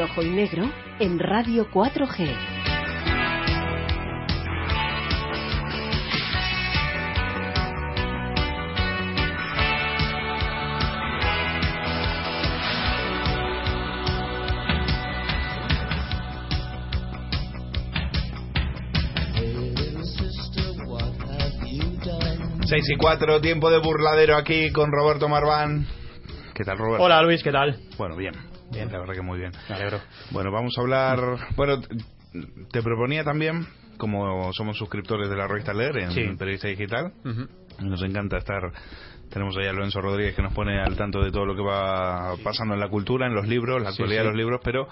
Rojo y negro en Radio 4G. Seis y cuatro, tiempo de burladero aquí con Roberto Marván. ¿Qué tal, Roberto? Hola Luis, ¿qué tal? Bueno, bien. Bien. La verdad que muy bien. Me alegro. Bueno, vamos a hablar. Bueno, te proponía también, como somos suscriptores de la revista Leer en Sí. Periodista Digital, nos encanta estar. Tenemos ahí a Lorenzo Rodríguez que nos pone al tanto de todo lo que va pasando en la cultura, en los libros, la Sí, actualidad sí. de los libros, pero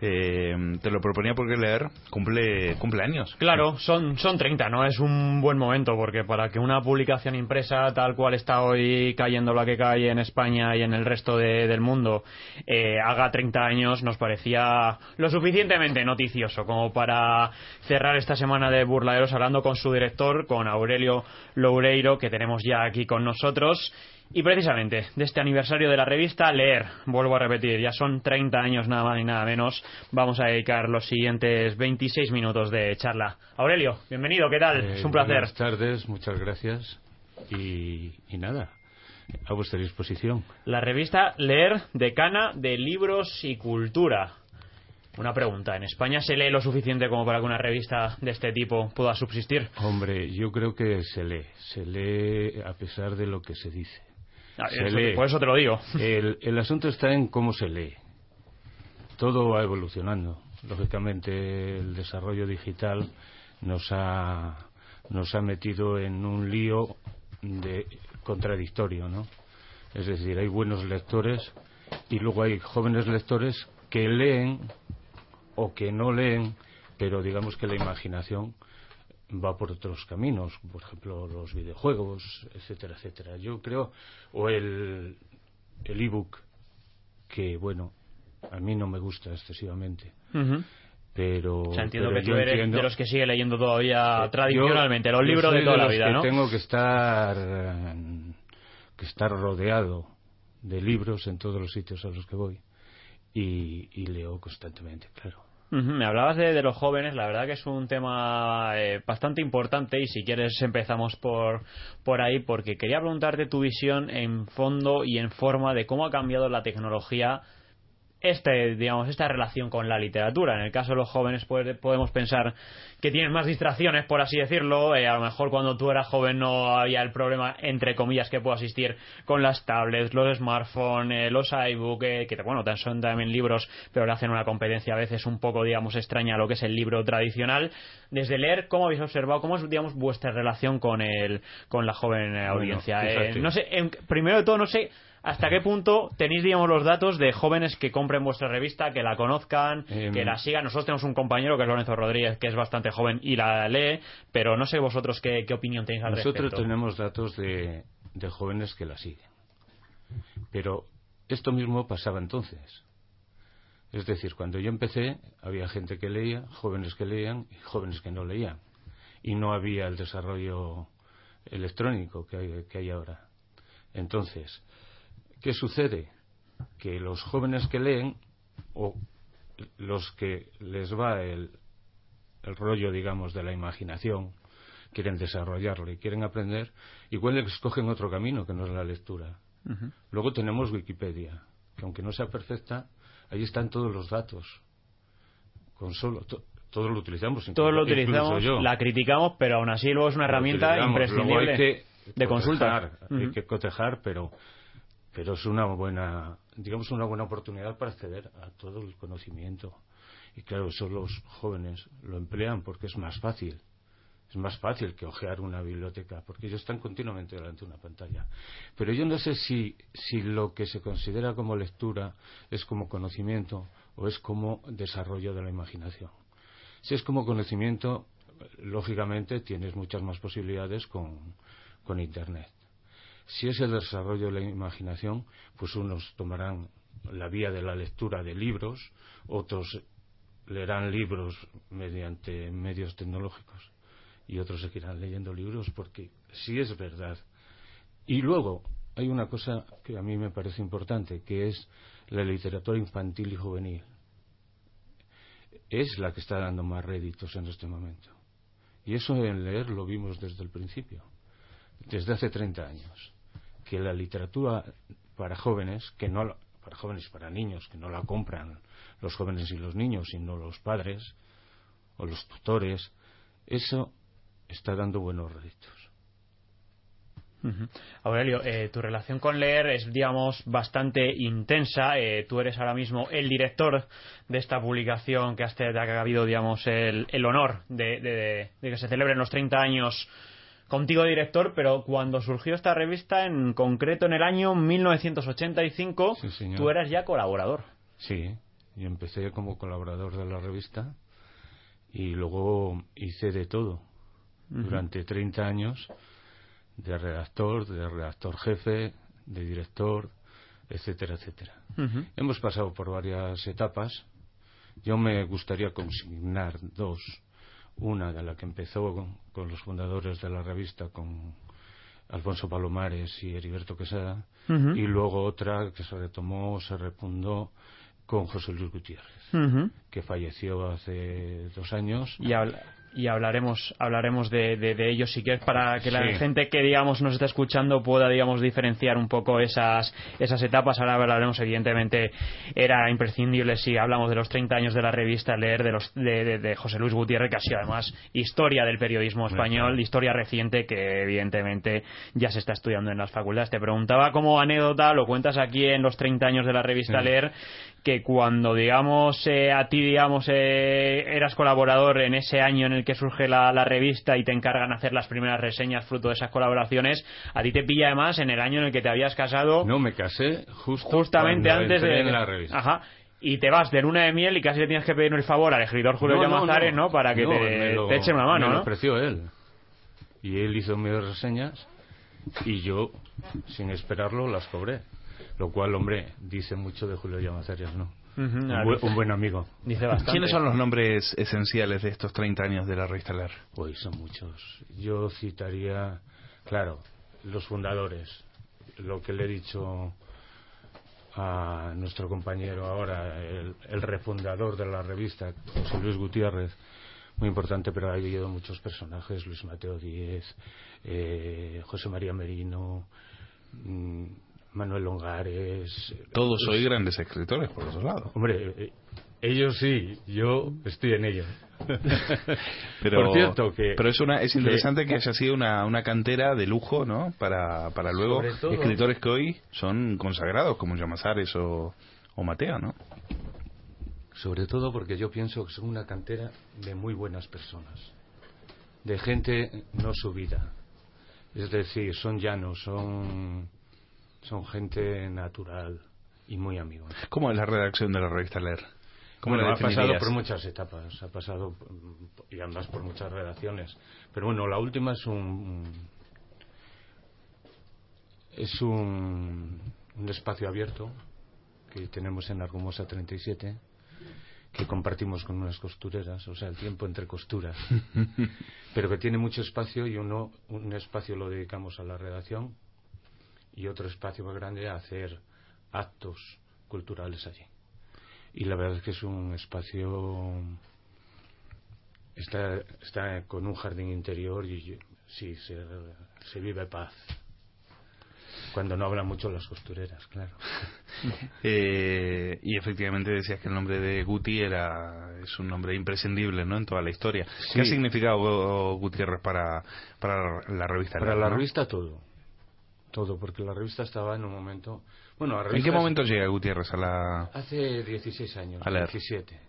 eh, te lo proponía porque leer cumple, cumple años. Claro, son, son 30, ¿no? Es un buen momento porque para que una publicación impresa tal cual está hoy cayendo la que cae en España y en el resto de- del mundo eh, haga 30 años nos parecía lo suficientemente noticioso como para cerrar esta semana de burladeros hablando con su director, con Aurelio Loureiro, que tenemos ya aquí con nosotros. Y precisamente de este aniversario de la revista Leer, vuelvo a repetir, ya son 30 años nada más y nada menos, vamos a dedicar los siguientes 26 minutos de charla. Aurelio, bienvenido, ¿qué tal? Eh, es un placer. Buenas tardes, muchas gracias. Y, y nada, a vuestra disposición. La revista Leer, decana de libros y cultura. Una pregunta, ¿en España se lee lo suficiente como para que una revista de este tipo pueda subsistir? Hombre, yo creo que se lee. Se lee a pesar de lo que se dice. Ah, Se lee. Por eso te lo digo. El, el asunto está en cómo se lee. Todo va evolucionando. Lógicamente, el desarrollo digital nos ha, nos ha metido en un lío de contradictorio, ¿no? Es decir, hay buenos lectores y luego hay jóvenes lectores que leen o que no leen, pero digamos que la imaginación va por otros caminos, por ejemplo, los videojuegos, etcétera, etcétera. Yo creo, o el el ebook, que bueno, a mí no me gusta excesivamente, pero, O sea, entiendo pero que tú eres entiendo- de los que sigue leyendo todavía tradicionalmente, los yo libros soy de toda la los vida, que ¿no? Tengo que estar que estar rodeado de libros en todos los sitios a los que voy y, y leo constantemente, claro. Me hablabas de, de los jóvenes, la verdad que es un tema eh, bastante importante y si quieres empezamos por, por ahí porque quería preguntarte tu visión en fondo y en forma de cómo ha cambiado la tecnología este, digamos, esta relación con la literatura. En el caso de los jóvenes puede- podemos pensar que tienen más distracciones, por así decirlo. Eh, a lo mejor cuando tú eras joven no había el problema, entre comillas, que puedo asistir con las tablets, los smartphones, eh, los iBook, eh, que bueno, son también libros, pero le hacen una competencia a veces un poco, digamos, extraña a lo que es el libro tradicional. Desde leer, ¿cómo habéis observado? ¿Cómo es, digamos, vuestra relación con el, con la joven Bueno, audiencia? Eh, no sé, en- primero de todo, no sé hasta qué punto tenéis, digamos, los datos de jóvenes que compren vuestra revista, que la conozcan, Em. que la sigan. Nosotros tenemos un compañero que es Lorenzo Rodríguez, que es bastante joven y la lee, pero no sé vosotros qué, qué opinión tenéis al Nosotros respecto. tenemos datos de, de jóvenes que la siguen. Pero esto mismo pasaba entonces. Es decir, cuando yo empecé, había gente que leía, jóvenes que leían y jóvenes que no leían. Y no había el desarrollo electrónico que hay, que hay ahora. Entonces, ¿qué sucede? Que los jóvenes que leen, o los que les va el, el rollo, digamos, de la imaginación, quieren desarrollarlo y quieren aprender, igual escogen otro camino que no es la lectura. Luego tenemos Wikipedia, que aunque no sea perfecta, ahí están todos los datos. Con solo, to- todos lo utilizamos. Todos lo utilizamos, yo. la criticamos, pero aún así luego es una herramienta imprescindible hay que de consulta. cotejar, Hay Ujú. que cotejar, pero, pero es una buena, digamos, una buena oportunidad para acceder a todo el conocimiento. Y claro, eso los jóvenes lo emplean porque es más fácil. Es más fácil que ojear una biblioteca, porque ellos están continuamente delante de una pantalla. Pero yo no sé si, si lo que se considera como lectura es como conocimiento o es como desarrollo de la imaginación. Si es como conocimiento, lógicamente tienes muchas más posibilidades con, con Internet. Si es el desarrollo de la imaginación, pues unos tomarán la vía de la lectura de libros, otros leerán libros mediante medios tecnológicos y otros seguirán leyendo libros porque sí es verdad. Y luego hay una cosa que a mí me parece importante, que es la literatura infantil y juvenil. Es la que está dando más réditos en este momento. Y eso en leer lo vimos desde el principio, desde hace 30 años, que la literatura para jóvenes, que no para jóvenes para niños, que no la compran los jóvenes y los niños, sino los padres o los tutores, eso está dando buenos réditos. Aurelio, eh, tu relación con leer es, digamos, bastante intensa. Eh, tú eres ahora mismo el director de esta publicación que, ha habido, digamos, el, honor de, que se celebren los 30 años contigo director, pero cuando surgió esta revista, en concreto en el año 1985, tú eras ya colaborador. Sí, yo empecé como colaborador de la revista y luego hice de todo durante 30 años de redactor, de redactor jefe, de director, etcétera, etcétera. Hemos pasado por varias etapas. Yo me gustaría consignar dos. Una de la que empezó con, los fundadores de la revista, con Alfonso Palomares y Heriberto Quesada, y luego otra que se retomó, se refundó con José Luis Gutiérrez, que falleció hace dos años. Y habla y hablaremos hablaremos de, de, ellos si quieres para que la gente que digamos nos está escuchando pueda digamos diferenciar un poco esas esas etapas. Ahora hablaremos evidentemente era imprescindible si hablamos de los 30 años de la revista leer de los de, de José Luis Gutiérrez que ha sido además historia del periodismo español historia reciente que evidentemente ya se está estudiando en las facultades. Te preguntaba como anécdota lo cuentas aquí en los 30 años de la revista leer que cuando digamos eh, a ti digamos eh, eras colaborador en ese año en el que surge la, revista y te encargan hacer las primeras reseñas fruto de esas colaboraciones a ti te pilla además en el año en el que te habías casado no me casé justo justamente antes de la revista. Ajá. Y te vas de luna de miel y casi le tienes que pedir el favor al escritor Julio Llamazares no, para que te, eche una mano me lo ofreció él. Y él hizo mis reseñas y yo sin esperarlo las cobré. Lo cual, hombre, dice mucho de Julio Llamazares, ¿no? Un, buen, amigo. Dice bastante. ¿Quiénes son los nombres esenciales de estos 30 años de la revista Leer? Pues son muchos. Yo citaría, claro, los fundadores. Lo que le he dicho a nuestro compañero ahora, el, refundador de la revista, José Luis Gutiérrez, muy importante, pero ha habido muchos personajes, Luis Mateo Díez, eh, José María Merino, mm, Manuel Longares. Todos sois grandes escritores, por otro lado. Hombre, ellos sí, yo estoy en ello. pero, por cierto, que. Pero es, una, es interesante que, haya sido una, una cantera de lujo, ¿no? Para, para luego escritores que hoy son consagrados, como Llamazares o, o Mateo, ¿no? Sobre todo porque yo pienso que son una cantera de muy buenas personas, de gente no subida. Es decir, son llanos, son son gente natural y muy amigos. ¿Cómo es la redacción de la revista Leer? ¿Cómo ha pasado por muchas etapas, ha pasado y además por muchas redacciones. Pero bueno, la última es un es un, un espacio abierto que tenemos en Argumosa 37 que compartimos con unas costureras, o sea, el tiempo entre costuras, pero que tiene mucho espacio y uno un espacio lo dedicamos a la redacción y otro espacio más grande a hacer actos culturales allí. Y la verdad es que es un espacio está, está con un jardín interior y sí, se, se vive paz. Cuando no hablan mucho las costureras, claro. Eh, y efectivamente decías que el nombre de Guti era es un nombre imprescindible ¿no? en toda la historia. ¿Qué ha significado Gutiérrez para, para la revista? Para la revista todo todo, porque la revista estaba en un momento... Bueno, ¿En qué momento llega Gutiérrez a la...? Hace 16 años, a 17.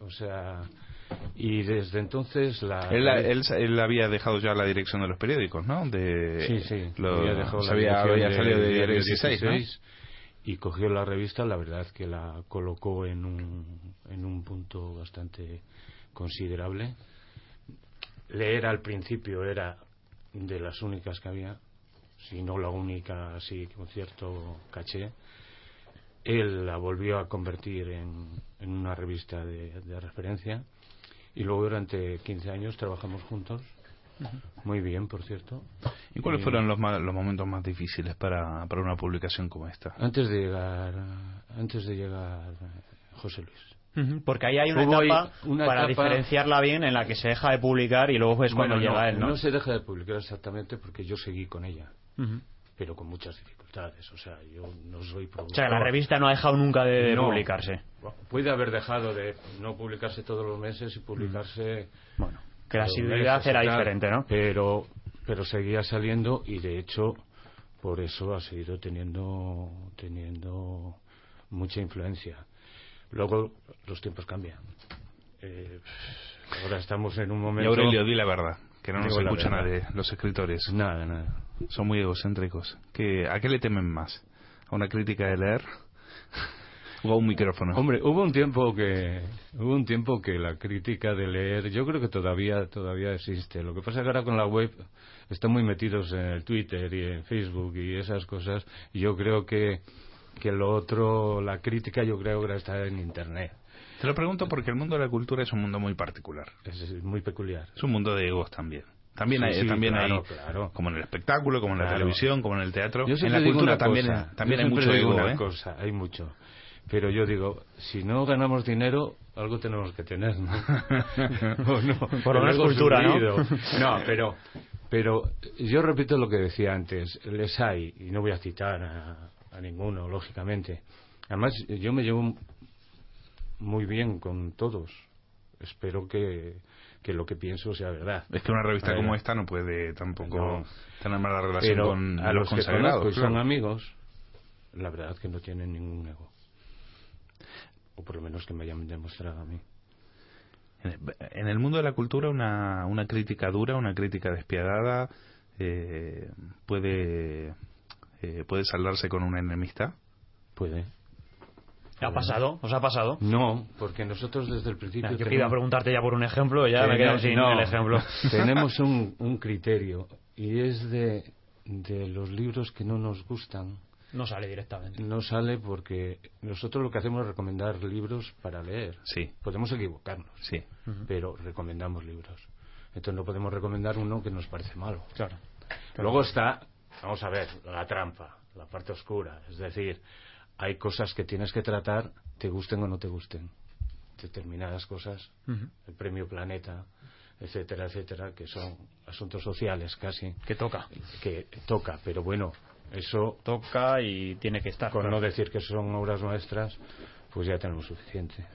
O sea, Y desde entonces la... Él, él, había dejado ya la dirección de los periódicos, ¿no? De, sí, sí. Lo, había, dejado había, salido de Diario 16, y cogió la revista, la verdad que la colocó en un, en un punto bastante considerable. Leer al principio era de las únicas que había, si no la única así con cierto caché. Él la volvió a convertir en, en una revista de, de referencia y luego durante 15 años trabajamos juntos. Muy bien, por cierto. ¿Y cuáles fueron los, los momentos más difíciles para, para una publicación como esta? Antes de llegar, antes de llegar José Luis. Porque ahí hay una etapa para diferenciarla bien en la que se deja de publicar y luego es cuando llega él, ¿no? No se deja de publicar exactamente porque yo seguí con ella, pero con muchas dificultades. O sea, yo no soy O sea, la revista no ha dejado nunca de, publicarse. Puede haber dejado de no publicarse todos los meses y publicarse. Bueno que la asiduidad era diferente, ¿no? Pero, pero seguía saliendo y de hecho por eso ha seguido teniendo, teniendo mucha influencia. Luego los tiempos cambian. Eh, ahora estamos en un momento. Y Aurelio, di la verdad, que no nos escucha nadie, los escritores. Nada, nada. Son muy egocéntricos. ¿Qué, ¿A qué le temen más? ¿A una crítica de leer? o un micrófono. Hombre, hubo un tiempo que hubo un tiempo que la crítica de leer, yo creo que todavía todavía existe. Lo que pasa es que ahora con la web están muy metidos en el Twitter y en Facebook y esas cosas. Y yo creo que que lo otro, la crítica, yo creo que está en Internet. Te lo pregunto porque el mundo de la cultura es un mundo muy particular. Es, muy peculiar. Es un mundo de egos también. También hay, también hay como en el espectáculo, como en la televisión, como en el teatro. en la cultura también, también hay mucho ego. ¿eh? cosa, hay mucho. Pero yo digo, si no ganamos dinero, algo tenemos que tener, ¿no? Por una cultura, ¿no? no, pero, pero yo repito lo que decía antes. Les hay, y no voy a citar a, a ninguno, lógicamente. Además, yo me llevo muy bien con todos. Espero que, que lo que pienso sea verdad. Es que una revista como esta no puede tampoco tener mala relación con a los, consagrados. Que son amigos, la verdad que no tienen ningún ego o por lo menos que me hayan demostrado a mí. En el mundo de la cultura una, una crítica dura, una crítica despiadada, eh, puede eh, puede saldarse con una enemistad. Puede. ¿Ha pasado? ¿Os ha pasado? No, porque nosotros desde el principio. que iba a preguntarte ya por un ejemplo, ya me quedo sin el ejemplo. Tenemos un, un criterio y es de, de los libros que no nos gustan no sale directamente. No sale porque nosotros lo que hacemos es recomendar libros para leer. Sí. Podemos equivocarnos. Sí. Pero recomendamos libros. Entonces no podemos recomendar uno que nos parece malo. Claro. Luego está, vamos a ver, la trampa, la parte oscura. Es decir, hay cosas que tienes que tratar, te gusten o no te gusten. Determinadas cosas, el premio Planeta, etcétera, etcétera, que son asuntos sociales casi. Que toca. Que toca, pero bueno, eso toca y tiene que estar. Con no decir que son obras nuestras, pues ya tenemos suficiente.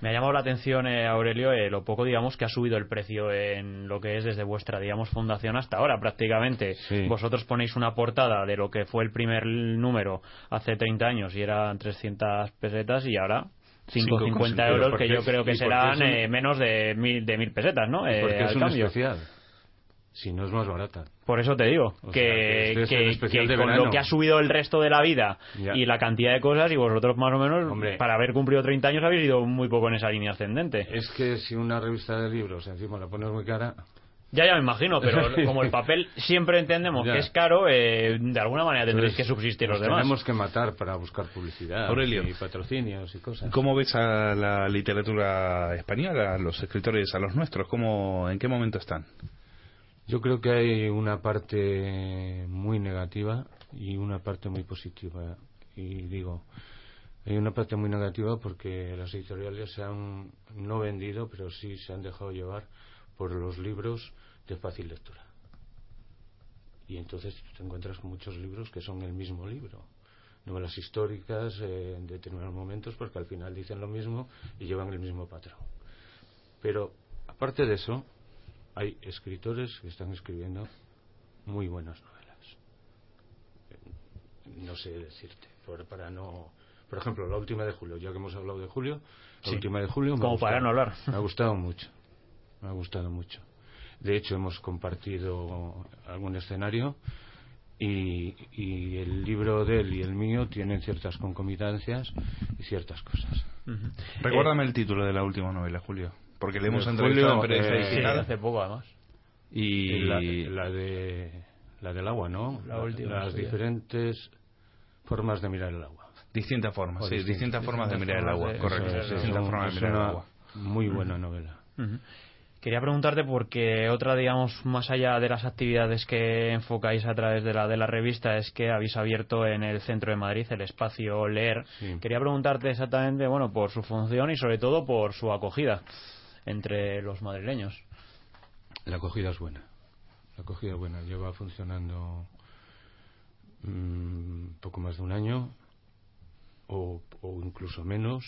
Me ha llamado la atención, eh, Aurelio, eh, lo poco, digamos, que ha subido el precio en lo que es desde vuestra, digamos, fundación hasta ahora, prácticamente. Vosotros ponéis una portada de lo que fue el primer número hace 30 años y eran 300 pesetas y ahora 5,50 euros, que yo creo que serán eh, menos de mil, de mil pesetas, ¿no? porque es un especial si no es más barata. Por eso te digo, que, con lo que ha subido el resto de la vida y la cantidad de cosas, y vosotros más o menos, para haber cumplido 30 años, habéis ido muy poco en esa línea ascendente. Es que si una revista de libros encima la pones muy cara... Ya, ya me imagino, pero como el papel siempre entendemos que es caro, eh, de alguna manera tendréis que subsistir los demás. Tenemos que matar para buscar publicidad y patrocinios y cosas. ¿Cómo ves a la literatura española, a los escritores, a los nuestros? ¿Cómo, ¿En qué momento están? Yo creo que hay una parte muy negativa y una parte muy positiva. Y digo, hay una parte muy negativa porque las editoriales se han no vendido, pero sí se han dejado llevar por los libros de fácil lectura. Y entonces te encuentras con muchos libros que son el mismo libro. Novelas históricas eh, en determinados momentos porque al final dicen lo mismo y llevan el mismo patrón. Pero aparte de eso, hay escritores que están escribiendo muy buenas novelas. No sé decirte, para no Por ejemplo, la última de julio, ya que hemos hablado de julio, la última de julio... Como para no hablar. Me ha gustado mucho, me ha gustado mucho. De hecho, hemos compartido algún escenario y, y, el libro de él y el mío tienen ciertas concomitancias y ciertas cosas. Recuérdame el título de la última novela, Julio, porque le hemos entrevistado en eh, hace poco además. Y la, de la del agua, ¿no? Las diferentes formas de mirar el agua. Distintas formas, sí, distintas, formas de mirar el agua, correcto. distintas formas de mirar el agua. Muy buena novela. Quería preguntarte porque otra, digamos, más allá de las actividades que enfocáis a través de la, de la revista es que habéis abierto en el centro de Madrid el espacio Leer. Quería preguntarte exactamente, bueno, por su función y sobre todo por su acogida entre los madrileños. La acogida es buena. La acogida es buena. Lleva funcionando mm, poco más de un año o, o incluso menos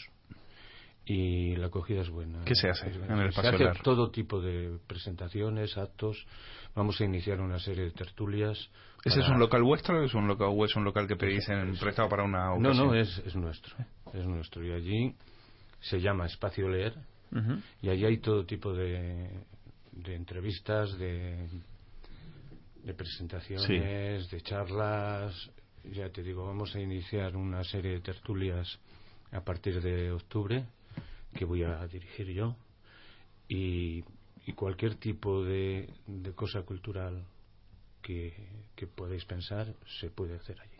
y la acogida es buena. ¿Qué se hace en el Se hace todo tipo de presentaciones, actos. Vamos a iniciar una serie de tertulias. ¿Ese es un local vuestro es un local, o es un local que pedís en prestado para una ocasión? No, no, es, es nuestro. Es nuestro. Y allí se llama Espacio Leer. Y allí hay todo tipo de, de entrevistas, de, de presentaciones, de charlas. Ya te digo, vamos a iniciar una serie de tertulias a partir de octubre que voy a dirigir yo y, cualquier tipo de, cosa cultural que, que podéis pensar se puede hacer allí.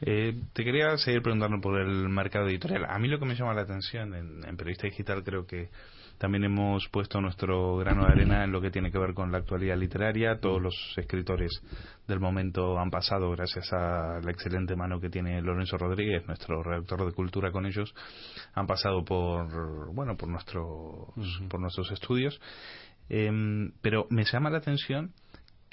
Eh, te quería seguir preguntando por el mercado editorial. A mí lo que me llama la atención en, en periodista digital creo que también hemos puesto nuestro grano de arena en lo que tiene que ver con la actualidad literaria. Todos los escritores del momento han pasado, gracias a la excelente mano que tiene Lorenzo Rodríguez, nuestro redactor de cultura con ellos, han pasado por, bueno, por, nuestros, por nuestros estudios. Em, pero me llama la atención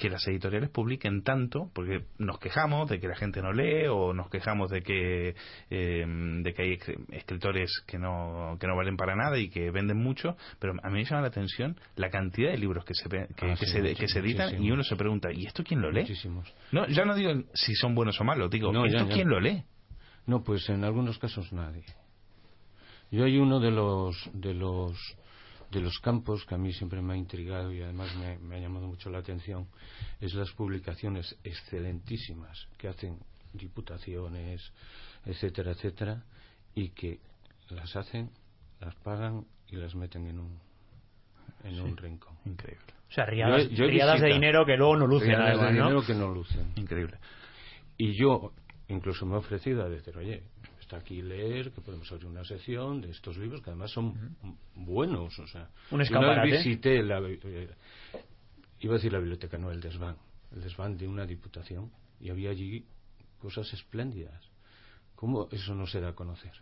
que las editoriales publiquen tanto, porque nos quejamos de que la gente no lee o nos quejamos de que eh, de que hay escritores que no que no valen para nada y que venden mucho, pero a mí me llama la atención la cantidad de libros que se que, ah, se, que se editan y uno se pregunta ¿y esto quién lo lee? Muchísimos. No, ya no digo si son buenos o malos, digo ¿esto quién lo lee? No, pues en algunos casos nadie. Yo hay uno de los de los de los campos que a mí siempre me ha intrigado y además me, ha llamado mucho la atención es las publicaciones excelentísimas que hacen diputaciones, etcétera, etcétera, y que las hacen, las pagan y las meten en un en un rincón. Increíble. O sea, riadas, de dinero que luego no lucen. Riadas de dinero que no lucen. Increíble. Y yo incluso me he ofrecido a decir, oye, aquí leer, que podemos abrir una sección de estos libros que además son buenos. O sea, un escaparate. Una visité la, eh, iba a decir la biblioteca, no, el desván, el desván de una diputación y había allí cosas espléndidas. ¿Cómo eso no se da a conocer?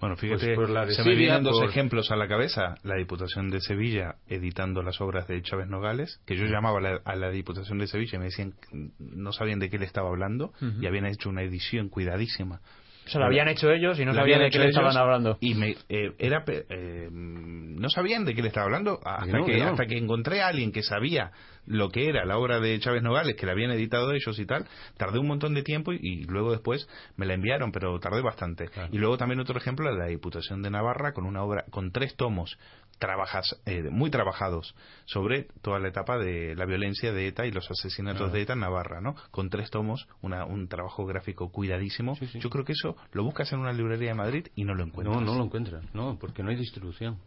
Bueno, fíjate, pues se me vienen dos ejemplos a la cabeza. La Diputación de Sevilla editando las obras de Chávez Nogales, que yo llamaba a la, Diputación de Sevilla y me decían no sabían de qué le estaba hablando y habían hecho una edición cuidadísima se lo habían hecho ellos y no sabían de qué le estaban hablando. Y me, eh, era, eh, no sabían de qué le estaba hablando hasta, que, hasta que encontré a alguien que sabía lo que era la obra de Chávez Nogales, que la habían editado ellos y tal. Tardé un montón de tiempo y, luego después me la enviaron, pero tardé bastante. Y luego también otro ejemplo de la Diputación de Navarra con una obra, con tres tomos trabajas, eh, muy trabajados sobre toda la etapa de la violencia de ETA y los asesinatos de ETA en Navarra, ¿no? Con tres tomos, una, un trabajo gráfico cuidadísimo. Yo creo que eso lo buscas en una librería de Madrid y no lo encuentras. No, no lo encuentras, no, porque no hay distribución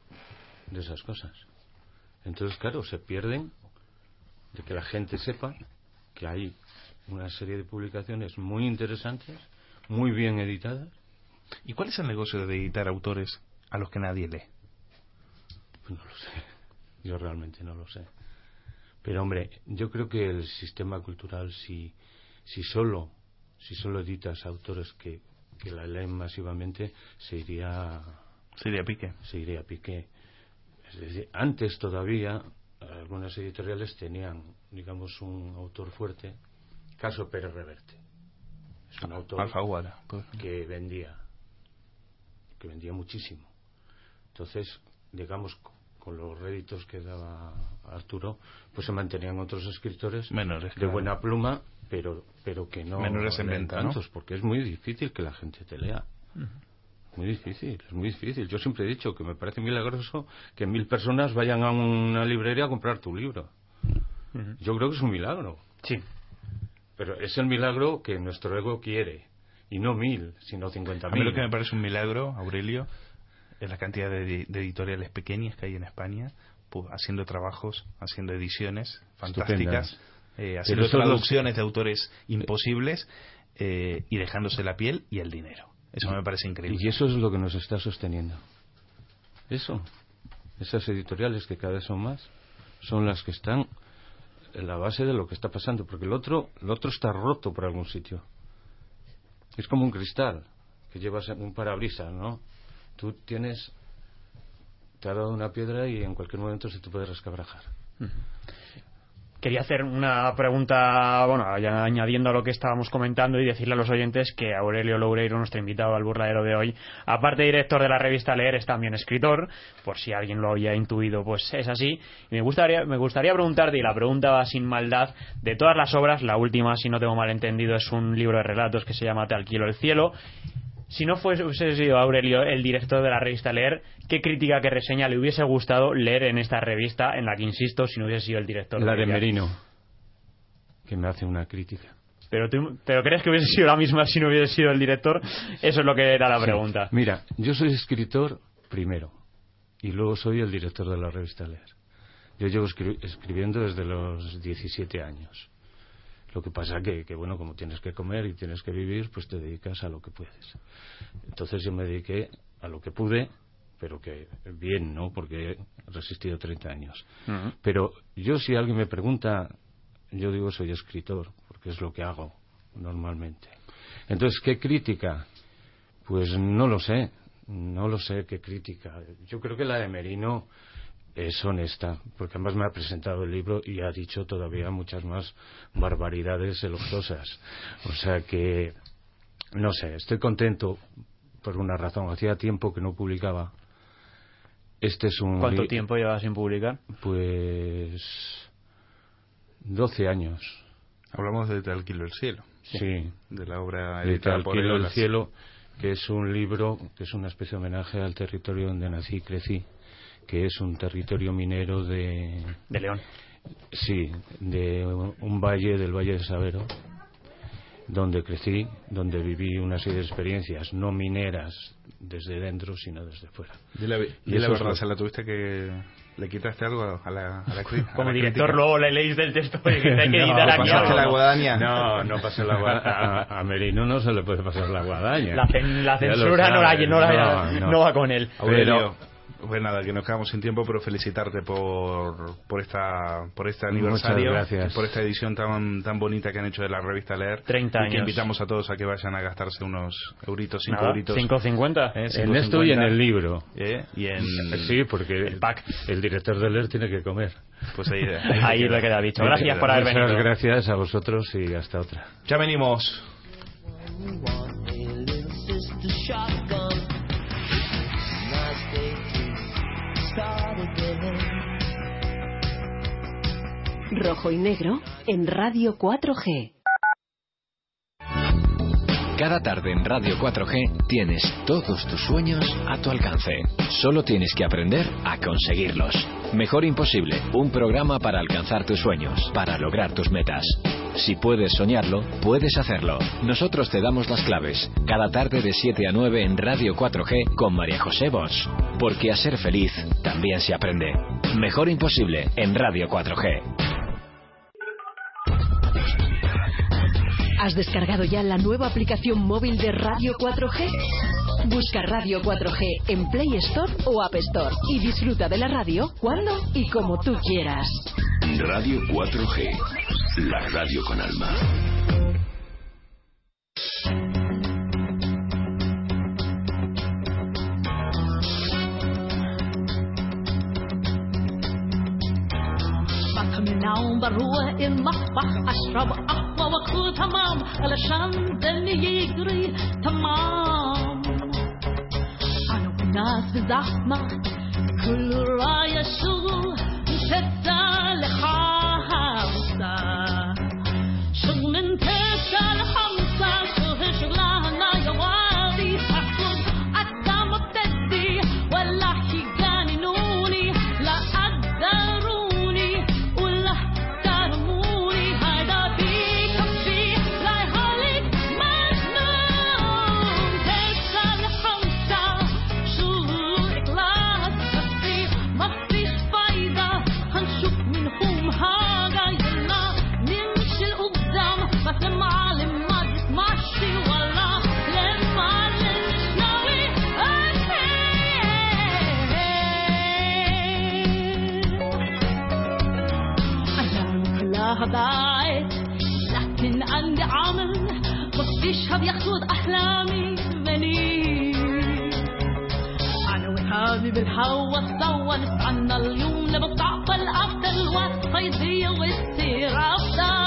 de esas cosas. Entonces, claro, se pierden de que la gente sepa que hay una serie de publicaciones muy interesantes, muy bien editadas. ¿Y cuál es el negocio de editar autores a los que nadie lee? No lo sé. Yo realmente no lo sé. Pero hombre, yo creo que el sistema cultural, si, si solo si solo editas autores que, que la leen masivamente, se iría se iría a pique. Se iría a pique. Es decir, antes todavía algunas editoriales tenían, digamos, un autor fuerte, caso Pérez Reverte. Es un autor pues. que vendía, que vendía muchísimo. Entonces, digamos, con los réditos que daba Arturo, pues se mantenían otros escritores Menores, de buena pluma, pero pero que no menores en venta, tantos, porque es muy difícil que la gente te lea. Muy difícil, es muy difícil. Yo siempre he dicho que me parece milagroso que mil personas vayan a una librería a comprar tu libro. Yo creo que es un milagro. Sí. Pero es el milagro que nuestro ego quiere. Y no mil, sino cincuenta mil. A mí lo que me parece un milagro, Aurelio, es la cantidad de, editoriales pequeñas que hay en España, haciendo trabajos, haciendo ediciones fantásticas, eh, haciendo traducciones de autores imposibles eh, y dejándose la piel y el dinero. Eso me parece increíble. Y eso es lo que nos está sosteniendo. Eso. Esas editoriales que cada vez son más son las que están en la base de lo que está pasando, porque el otro, el otro está roto por algún sitio. Es como un cristal que llevas en un parabrisas, ¿no? Tú tienes, te ha dado una piedra y en cualquier momento se te puede rescabrajar quería hacer una pregunta, bueno, añadiendo a lo que estábamos comentando y decirle a los oyentes que Aurelio Loureiro, nuestro invitado al burladero de hoy, aparte de director de la revista Leer, es también escritor, por si alguien lo había intuido, pues es así. Y me gustaría, me gustaría preguntarte, y la pregunta va sin maldad, de todas las obras, la última, si no tengo mal entendido, es un libro de relatos que se llama Te alquilo el cielo, si no fuese sido Aurelio el director de la revista Leer, ¿qué crítica, qué reseña le hubiese gustado leer en esta revista en la que insisto si no hubiese sido el director? La de, Merino, que me hace una crítica. Pero, tú, ¿Pero crees que hubiese sido la misma si no hubiese sido el director? Eso es lo que era la pregunta. Mira, yo soy escritor primero y luego soy el director de la revista Leer. Yo llevo escribiendo desde los 17 años. Lo que pasa que, que, bueno, como tienes que comer y tienes que vivir, pues te dedicas a lo que puedes. Entonces yo me dediqué a lo que pude, pero que bien, ¿no? Porque he resistido 30 años. Pero yo si alguien me pregunta, yo digo soy escritor, porque es lo que hago normalmente. Entonces, ¿qué crítica? Pues no lo sé, no lo sé qué crítica. Yo creo que la de Merino es honesta, porque además me ha presentado el libro y ha dicho todavía muchas más barbaridades elogiosas. O sea que, no sé, estoy contento por una razón. Hacía tiempo que no publicaba. Este es un ¿Cuánto tiempo llevas sin publicar? Pues 12 años. Hablamos de Te alquilo el cielo. Sí. De la obra de Te alquilo el cielo, que es un libro que es una especie de homenaje al territorio donde nací y crecí que es un territorio minero de... De León. Sí, de un valle, del Valle de Sabero, donde crecí, donde viví una serie de experiencias no mineras desde dentro, sino desde fuera. Y la, y la verdad, ¿se la tuviste que le quitaste algo a la, a la, Como director luego le leéis del texto y que hay que quitar aquí algo. la guadaña? No, no pasé la guadaña. A, Merino no se le puede pasar la guadaña. La, censura no, la, no, no, va con él. Pero, pues nada, que nos quedamos sin tiempo, pero felicitarte por, por, esta, por este aniversario, por esta edición tan, tan bonita que han hecho de la revista Leer. 30 años. Y que invitamos a todos a que vayan a gastarse unos euritos, 5 euritos. 5.50. ¿Eh? En esto y en el libro. ¿Eh? Y en, sí, porque el, pack. el director de Leer tiene que comer. Pues ahí, ahí, le queda dicho. Gracias por haber venido. Muchas gracias a vosotros y hasta otra. Ya venimos. Rojo y negro en Radio 4G. Cada tarde en Radio 4G tienes todos tus sueños a tu alcance. Solo tienes que aprender a conseguirlos. Mejor Imposible, un programa para alcanzar tus sueños, para lograr tus metas. Si puedes soñarlo, puedes hacerlo. Nosotros te damos las claves. Cada tarde de 7 a 9 en Radio 4G con María José Bosch. Porque a ser feliz también se aprende. Mejor Imposible en Radio 4G. ¿Has descargado ya la nueva aplicación móvil de Radio 4G? Busca Radio 4G en Play Store o App Store y disfruta de la radio cuando y como tú quieras. Radio 4G, la radio con alma. نوم بروح المطبخ اشرب قهوه واكون تمام علشان دني يجري تمام أنا والناس بزحمه كل رايه شغل ستة لخمسة عمرها بعد لكن عندي عمل بطيشها بياخد أحلامي بني أنا وهابي بالهوا تسوى نسعى اليوم نبطع بالأفضل والصيدية والسيرة أفضل